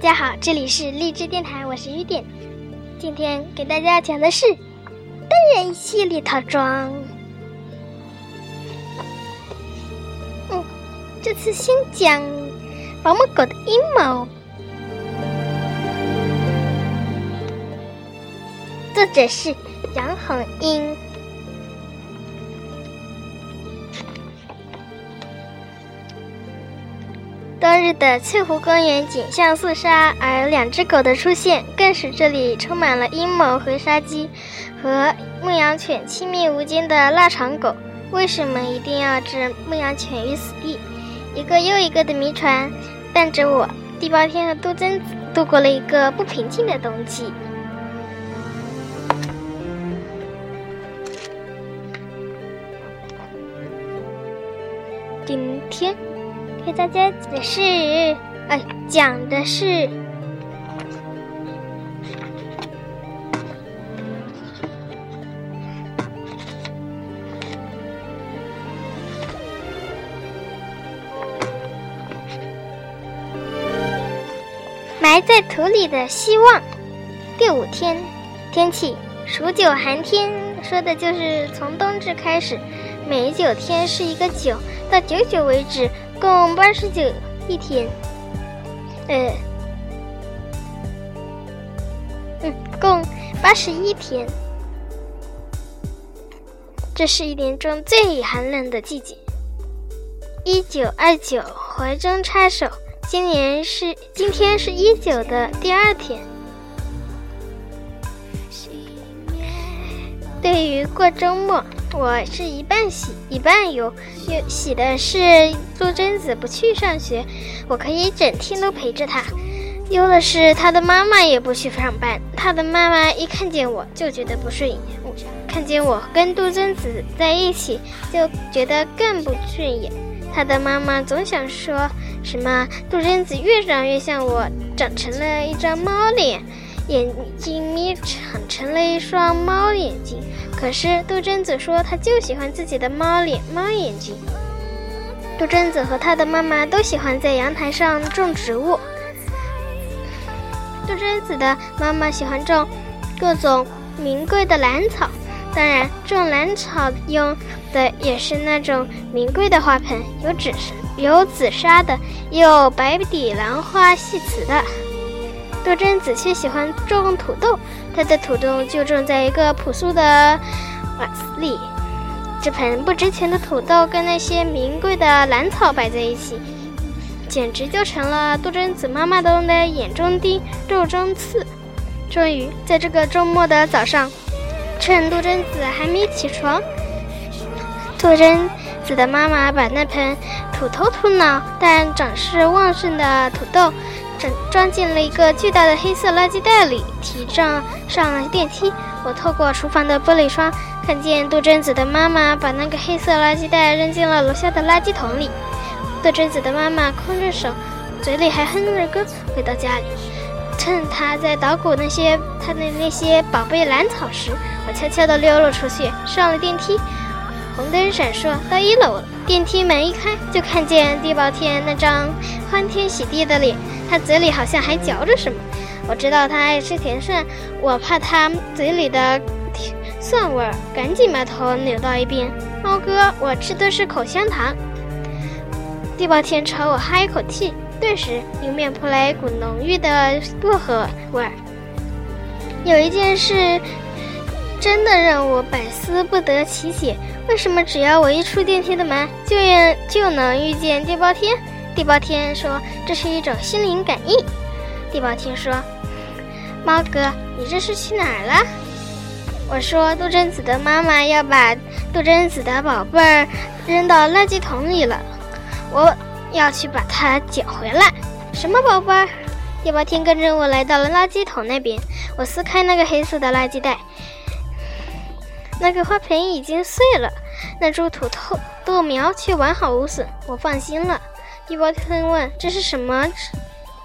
大家好，这里是励志电台，我是雨点。今天给大家讲的是单人系列套装。嗯，这次先讲保姆狗的阴谋。作者是杨红英。当日的翠湖公园景象肃杀，而两只狗的出现更使这里充满了阴谋和杀机。和牧羊犬亲密无间的腊肠狗，为什么一定要置牧羊犬于死地？一个又一个的谜团伴着我，地包天和杜真子度过了一个不平静的冬季。今天。给大家解释，呃，讲的是埋在土里的希望。第五天，天气数九寒天，说的就是从冬至开始，每九天是一个九，到九九为止。共八十九一天，呃，嗯，共八十一天。这是一年中最寒冷的季节。一九二九怀中插手，今年是今天是一九的第二天。对于过周末。我是一半喜一半忧，忧喜的是杜真子不去上学，我可以整天都陪着她；忧的是她的妈妈也不去上班，她的妈妈一看见我就觉得不顺眼，看见我跟杜真子在一起就觉得更不顺眼。她的妈妈总想说什么杜真子越长越像我，长成了一张猫脸。眼睛眯成成了一双猫眼睛，可是杜真子说，她就喜欢自己的猫脸、猫眼睛。杜真子和她的妈妈都喜欢在阳台上种植物。杜真子的妈妈喜欢种各种名贵的兰草，当然，种兰草用的也是那种名贵的花盆，有紫有紫砂的，也有白底兰花细瓷的。杜真子却喜欢种土豆，她的土豆就种在一个朴素的瓦斯里。这盆不值钱的土豆跟那些名贵的兰草摆在一起，简直就成了杜真子妈妈的眼中钉、肉中刺。终于，在这个周末的早上，趁杜真子还没起床，杜真子的妈妈把那盆土头土脑但长势旺盛的土豆。装装进了一个巨大的黑色垃圾袋里，提上上了电梯。我透过厨房的玻璃窗，看见杜真子的妈妈把那个黑色垃圾袋扔进了楼下的垃圾桶里。杜真子的妈妈空着手，嘴里还哼着歌。回到家里，趁她在捣鼓那些她的那些宝贝兰草时，我悄悄地溜了出去，上了电梯。红灯闪烁，到一楼了。电梯门一开，就看见地包天那张欢天喜地的脸。他嘴里好像还嚼着什么，我知道他爱吃甜蒜，我怕他嘴里的蒜味儿，赶紧把头扭到一边。猫哥，我吃的是口香糖。地包天朝我哈一口气，顿时迎面扑来一股浓郁的薄荷味儿。有一件事真的让我百思不得其解：为什么只要我一出电梯的门，就就能遇见地包天？地包天说：“这是一种心灵感应。”地包天说：“猫哥，你这是去哪儿了？”我说：“杜真子的妈妈要把杜真子的宝贝儿扔到垃圾桶里了，我要去把它捡回来。”什么宝贝儿？地包天跟着我来到了垃圾桶那边。我撕开那个黑色的垃圾袋，那个花盆已经碎了，那株土豆豆苗却完好无损。我放心了。地包天问：“这是什么？”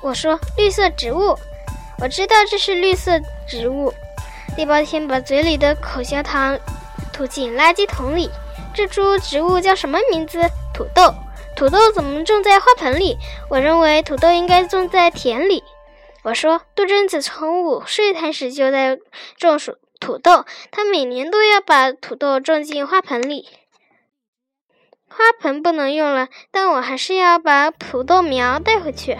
我说：“绿色植物。”我知道这是绿色植物。地包天把嘴里的口香糖吐进垃圾桶里。这株植物叫什么名字？土豆。土豆怎么种在花盆里？我认为土豆应该种在田里。我说：“杜真子从午睡开始就在种树土豆，他每年都要把土豆种进花盆里。花盆不能用了，但我还是要把土豆苗带回去。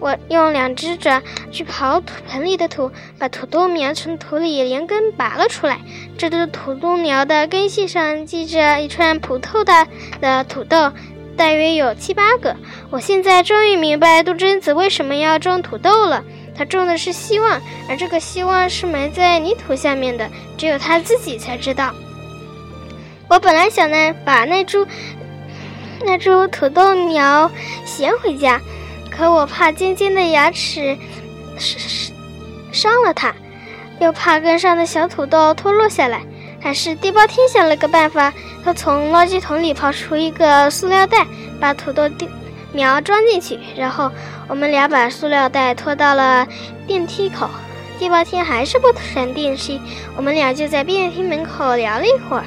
我用两只爪去刨土盆里的土，把土豆苗从土里连根拔了出来。这只土豆苗的根系上系着一串普透大的土豆。”大约有七八个。我现在终于明白杜真子为什么要种土豆了。他种的是希望，而这个希望是埋在泥土下面的，只有他自己才知道。我本来想呢，把那株那株土豆苗衔回家，可我怕尖尖的牙齿伤了它，又怕根上的小土豆脱落下来。还是地包天想了个办法，他从垃圾桶里刨出一个塑料袋，把土豆丢苗装进去，然后我们俩把塑料袋拖到了电梯口。地包天还是不闪电梯，我们俩就在电梯门口聊了一会儿。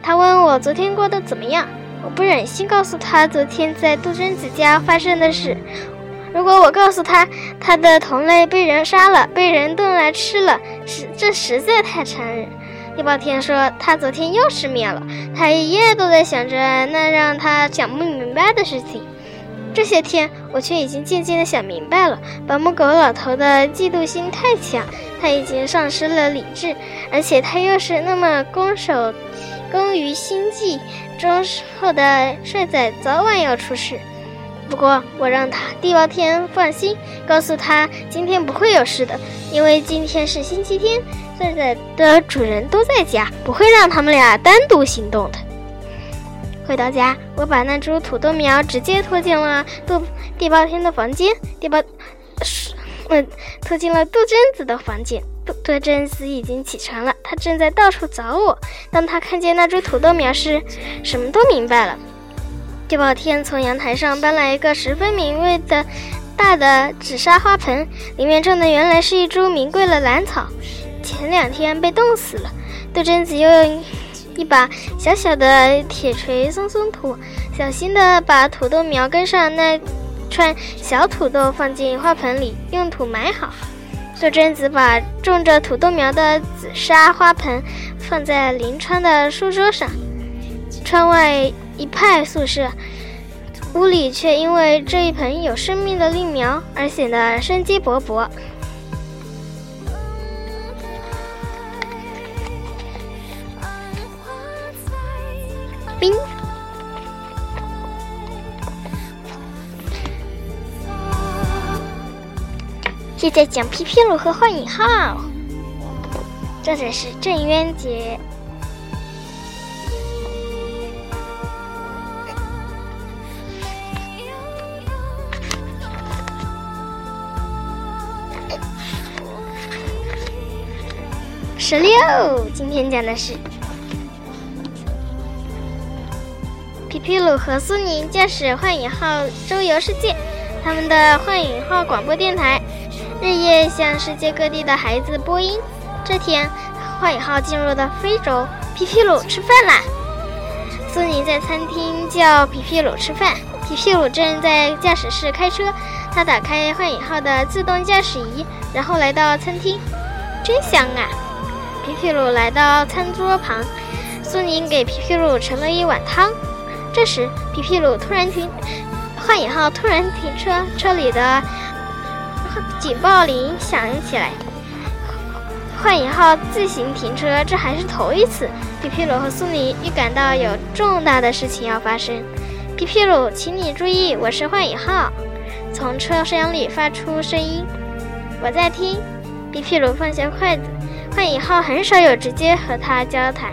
他问我昨天过得怎么样，我不忍心告诉他昨天在杜真子家发生的事。如果我告诉他他的同类被人杀了，被人炖来吃了，实这实在太残忍。地包天说：“他昨天又失眠了，他一夜都在想着那让他想不明白的事情。这些天，我却已经渐渐的想明白了。保姆狗老头的嫉妒心太强，他已经丧失了理智，而且他又是那么攻守，攻于心计，忠厚的帅仔，早晚要出事。不过，我让他地包天放心，告诉他今天不会有事的，因为今天是星期天。”帅仔的主人都在家，不会让他们俩单独行动的。回到家，我把那株土豆苗直接拖进了杜地包天的房间。地包，嗯，拖进了杜真子的房间。杜杜真子已经起床了，他正在到处找我。当他看见那株土豆苗时，什么都明白了。地包天从阳台上搬来一个十分名贵的大的紫砂花盆，里面种的原来是一株名贵的兰草。前两天被冻死了，杜真子又一把小小的铁锤松松土，小心地把土豆苗根上那串小土豆放进花盆里，用土埋好。素贞子把种着土豆苗的紫砂花盆放在临窗的书桌上，窗外一派宿舍，屋里却因为这一盆有生命的绿苗而显得生机勃勃。冰。现在讲皮皮鲁和幻影号，作者是郑渊洁。十六，今天讲的是。皮皮鲁和苏宁驾驶幻影号周游世界，他们的幻影号广播电台日夜向世界各地的孩子播音。这天，幻影号进入了非洲，皮皮鲁吃饭啦！苏宁在餐厅叫皮皮鲁吃饭，皮皮鲁正在驾驶室开车。他打开幻影号的自动驾驶仪，然后来到餐厅，真香啊！皮皮鲁来到餐桌旁，苏宁给皮皮鲁盛了一碗汤。这时，皮皮鲁突然停，幻影号突然停车，车里的警报铃响了起来。幻影号自行停车，这还是头一次。皮皮鲁和苏尼预感到有重大的事情要发生。皮皮鲁，请你注意，我是幻影号。从车厢里发出声音，我在听。皮皮鲁放下筷子，幻影号很少有直接和他交谈。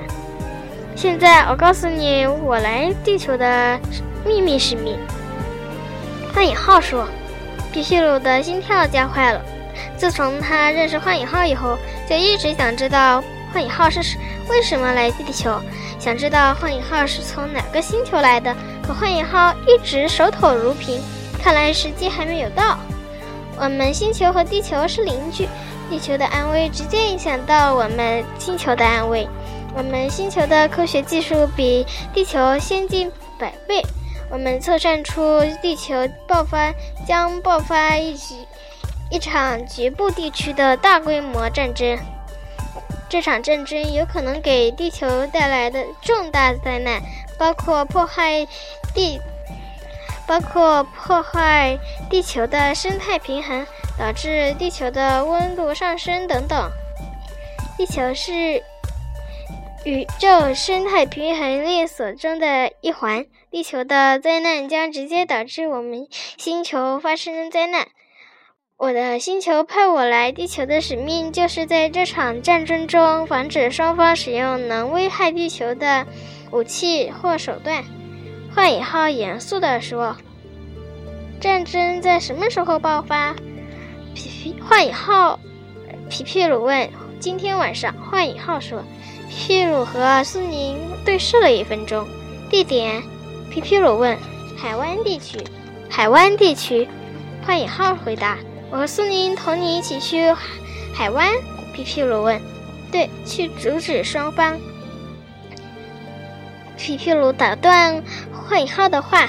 现在我告诉你，我来地球的秘密使命。幻影号说：“皮皮鲁的心跳加快了。自从他认识幻影号以后，就一直想知道幻影号是为什么来地球，想知道幻影号是从哪个星球来的。可幻影号一直守口如瓶，看来时机还没有到。我们星球和地球是邻居，地球的安危直接影响到我们星球的安危。”我们星球的科学技术比地球先进百倍。我们测算出地球爆发将爆发一局一场局部地区的大规模战争。这场战争有可能给地球带来的重大灾难，包括破坏地，包括破坏地球的生态平衡，导致地球的温度上升等等。地球是宇宙生态平衡链锁中的一环，地球的灾难将直接导致我们星球发生灾难。我的星球派我来地球的使命，就是在这场战争中防止双方使用能危害地球的武器或手段。幻影号严肃地说：“战争在什么时候爆发？”皮皮幻影号皮皮鲁问。“今天晚上。”幻影号说。皮皮鲁和苏宁对视了一分钟。地点？皮皮鲁问。“海湾地区。”海湾地区。幻影号回答。我和苏宁同你一起去海湾，皮皮鲁问。对，去阻止双方。皮皮鲁打断幻影号的话：“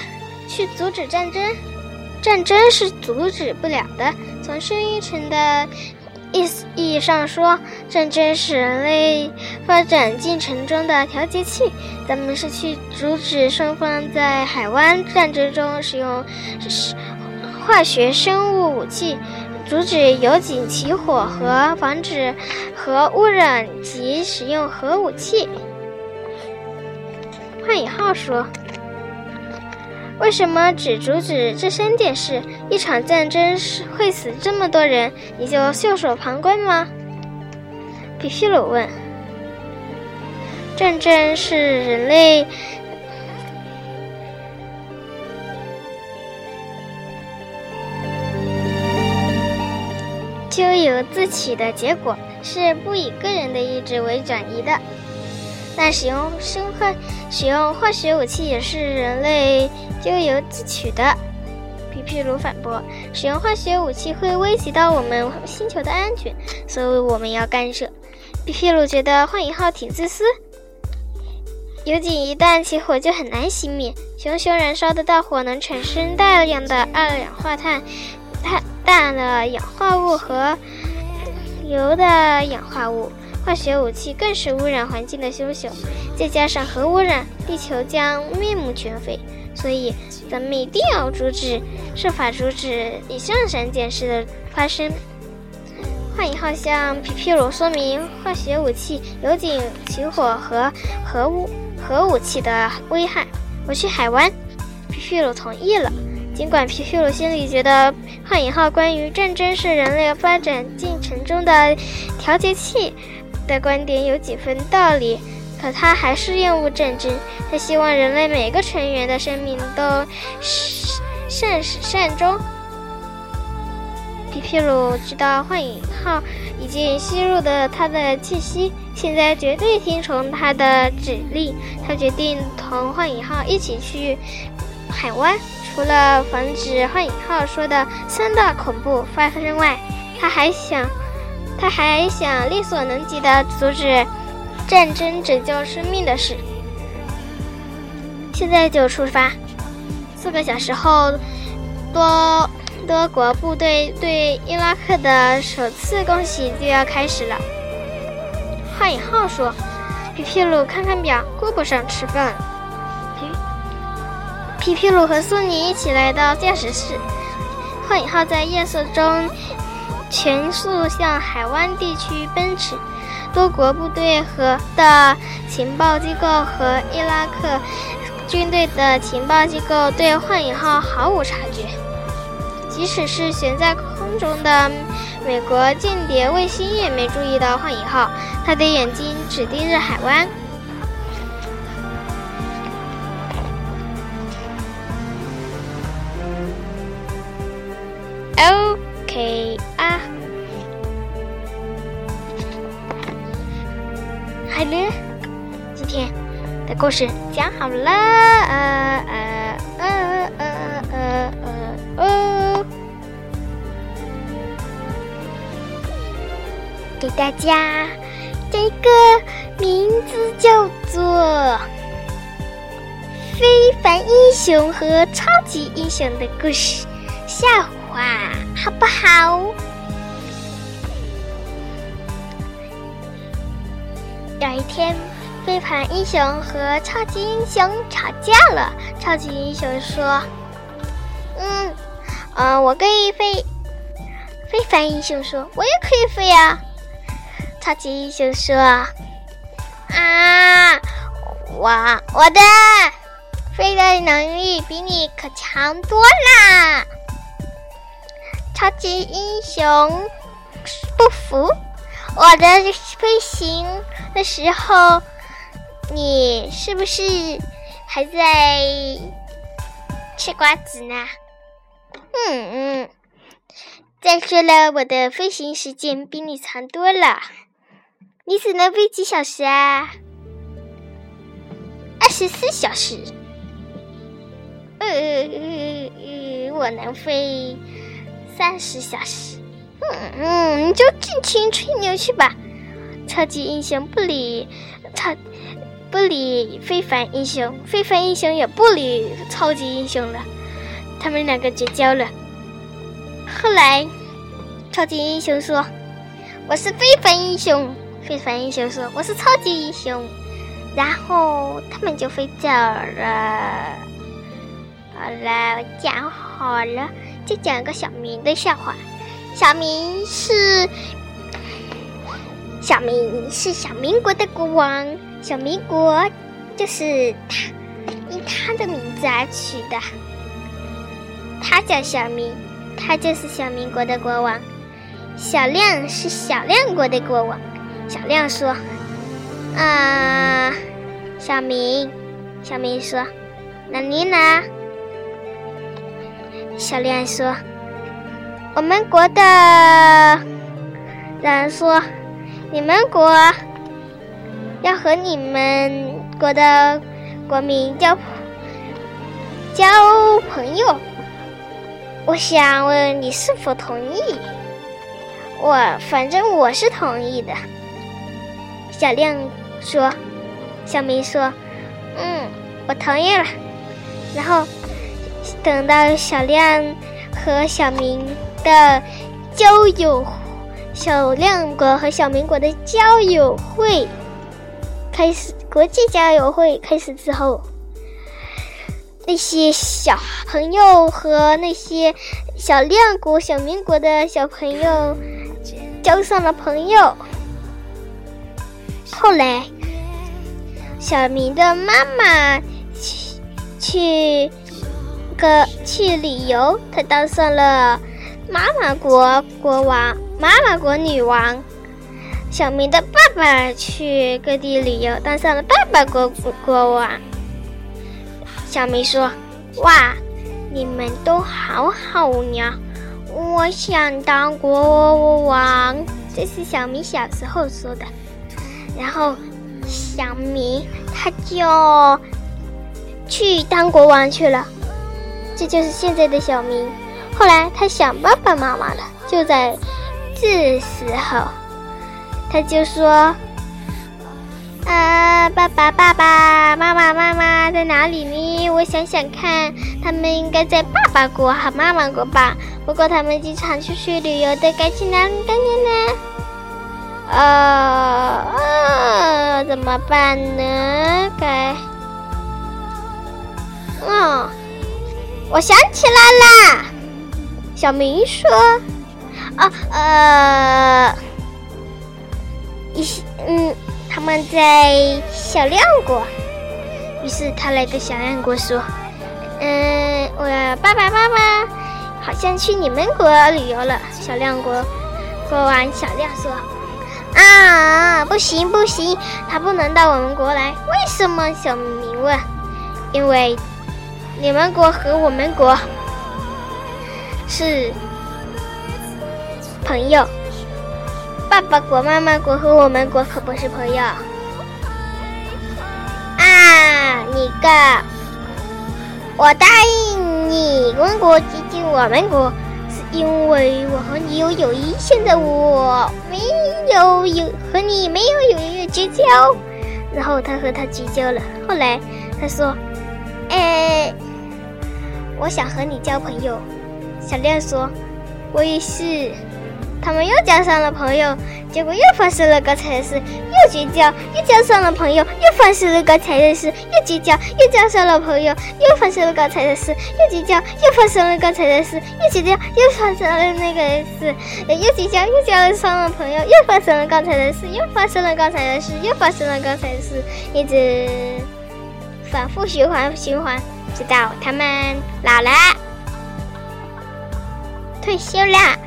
去阻止战争？战争是阻止不了的。从生育层的意思意义上说，战争是人类发展进程中的调节器。咱们是去阻止双方在海湾战争中使用。”化学生物武器，阻止油井起火和防止核污染及使用核武器。幻影号说：“为什么只阻止这三件事？一场战争是会死这么多人，你就袖手旁观吗？”皮皮鲁问：“战争是人类。”咎由自取的结果是不以个人的意志为转移的。但使用生化、使用化学武器也是人类咎由自取的。皮皮鲁反驳：“使用化学武器会危及到我们星球的安全，所以我们要干涉。”皮皮鲁觉得幻影号挺自私。油井一旦起火就很难熄灭，熊熊燃烧的大火能产生大量的二氧化碳。碳。氮的氧化物和油的氧化物，化学武器更是污染环境的凶手。再加上核污染，地球将面目全非。所以，咱们一定要阻止，设法阻止以上三件事的发生。幻影号向皮皮鲁说明化学武器、油井起火和核武核武器的危害。我去海湾，皮皮鲁同意了。尽管皮皮鲁心里觉得幻影号关于战争是人类发展进程中的调节器的观点有几分道理，可他还是厌恶战争。他希望人类每个成员的生命都善始善终。皮皮鲁知道幻影号已经吸入了他的气息，现在绝对听从他的指令。他决定同幻影号一起去海湾。除了防止幻影号说的三大恐怖发生外，他还想，他还想力所能及的阻止战争拯救生命的事。现在就出发。四个小时后，多多国部队对伊拉克的首次攻击就要开始了。幻影号说：“皮皮鲁，看看表，顾不上吃饭。”皮皮鲁和苏尼一起来到驾驶室。幻影号在夜色中全速向海湾地区奔驰。多国部队和的情报机构和伊拉克军队的情报机构对幻影号毫无察觉。即使是悬在空中的美国间谍卫星也没注意到幻影号，他的眼睛只盯着海湾。好了，今天的故事讲好了，呃呃呃呃呃呃哦，给大家这个名字叫做《非凡英雄和超级英雄的故事》。笑话。好不好？有一天，飞盘英雄和超级英雄吵架了。超级英雄说：“嗯，呃，我可以飞。”非凡英雄说：“我也可以飞呀。”超级英雄说：“啊，我我的飞的能力比你可强多啦！”超级英雄不服：“我的飞行的时候，你是不是还在吃瓜子呢？”嗯嗯。再说了，我的飞行时间比你长多了。你只能飞几小时啊？二十四小时。呃呃呃呃，我能飞三十小时。嗯，你就尽情吹牛去吧。超级英雄不理超不理非凡英雄，非凡英雄也不理超级英雄了。他们两个绝交了。后来，超级英雄说：“我是非凡英雄。”非凡英雄说：“我是超级英雄。”然后他们就飞走了。好了，我讲好了，就讲个小明的笑话。小明是小明是小民国的国王，小民国就是他因他的名字而取的。他叫小明，他就是小民国的国王。小亮是小亮国的国王。小亮说：“啊，小明，小明说，那你呢？”小亮说：“我们国的人说，你们国要和你们国的国民交交朋友，我想问你是否同意？我反正我是同意的。”小亮说：“小明说，嗯，我同意了。”然后等到小亮和小明的交友，小亮国和小明国的交友会开始，国际交友会开始之后，那些小朋友和那些小亮国、小明国的小朋友交上了朋友。后来，小明的妈妈去去个去旅游，他当上了妈妈国国王，妈妈国女王。小明的爸爸去各地旅游，当上了爸爸国国王。小明说：“哇，你们都好好呀！我想当国王。”这是小明小时候说的。然后，小明他就去当国王去了，这就是现在的小明。后来他想爸爸妈妈了，就在这时候，他就说：“啊，爸爸，爸爸妈妈，妈妈在哪里呢？我想想看，他们应该在爸爸国和妈妈国吧。不过他们经常出去旅游的，该去哪里呢？”呃，怎么办呢？该……嗯，我想起来了。小明说：“啊，呃，一些……嗯，他们在小亮国。”于是他来跟小亮国说：“嗯，我爸爸妈妈好像去你们国旅游了。”小亮国国王小亮说。啊，不行不行，他不能到我们国来。为什么？小明问。因为你们国和我们国是朋友，爸爸国、妈妈国和我们国可不是朋友。啊，你个！我答应你，温国接近我们国。是因为我和你有友谊，现在我没有有和你没有友谊绝交，然后他和他绝交了。后来他说：“哎，我想和你交朋友。”小亮说：“我也是。他们又交上了朋友，结果又发生了刚才的事，又绝交；又交上了朋友，又发生了刚才的事，又绝交；又交上了朋友，又发生了刚才的事，又绝交；又发生了刚才的事，又绝交；又发生了那个事，又绝交；又交上了朋友，又发生了刚才的事，又发生了刚才的事，又发生了刚才的事，一直反复循环循环，直到他们老了，退休啦。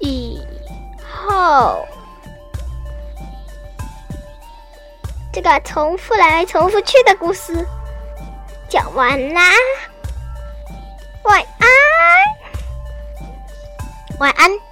以后，这个重复来重复去的故事讲完啦，晚安，晚安。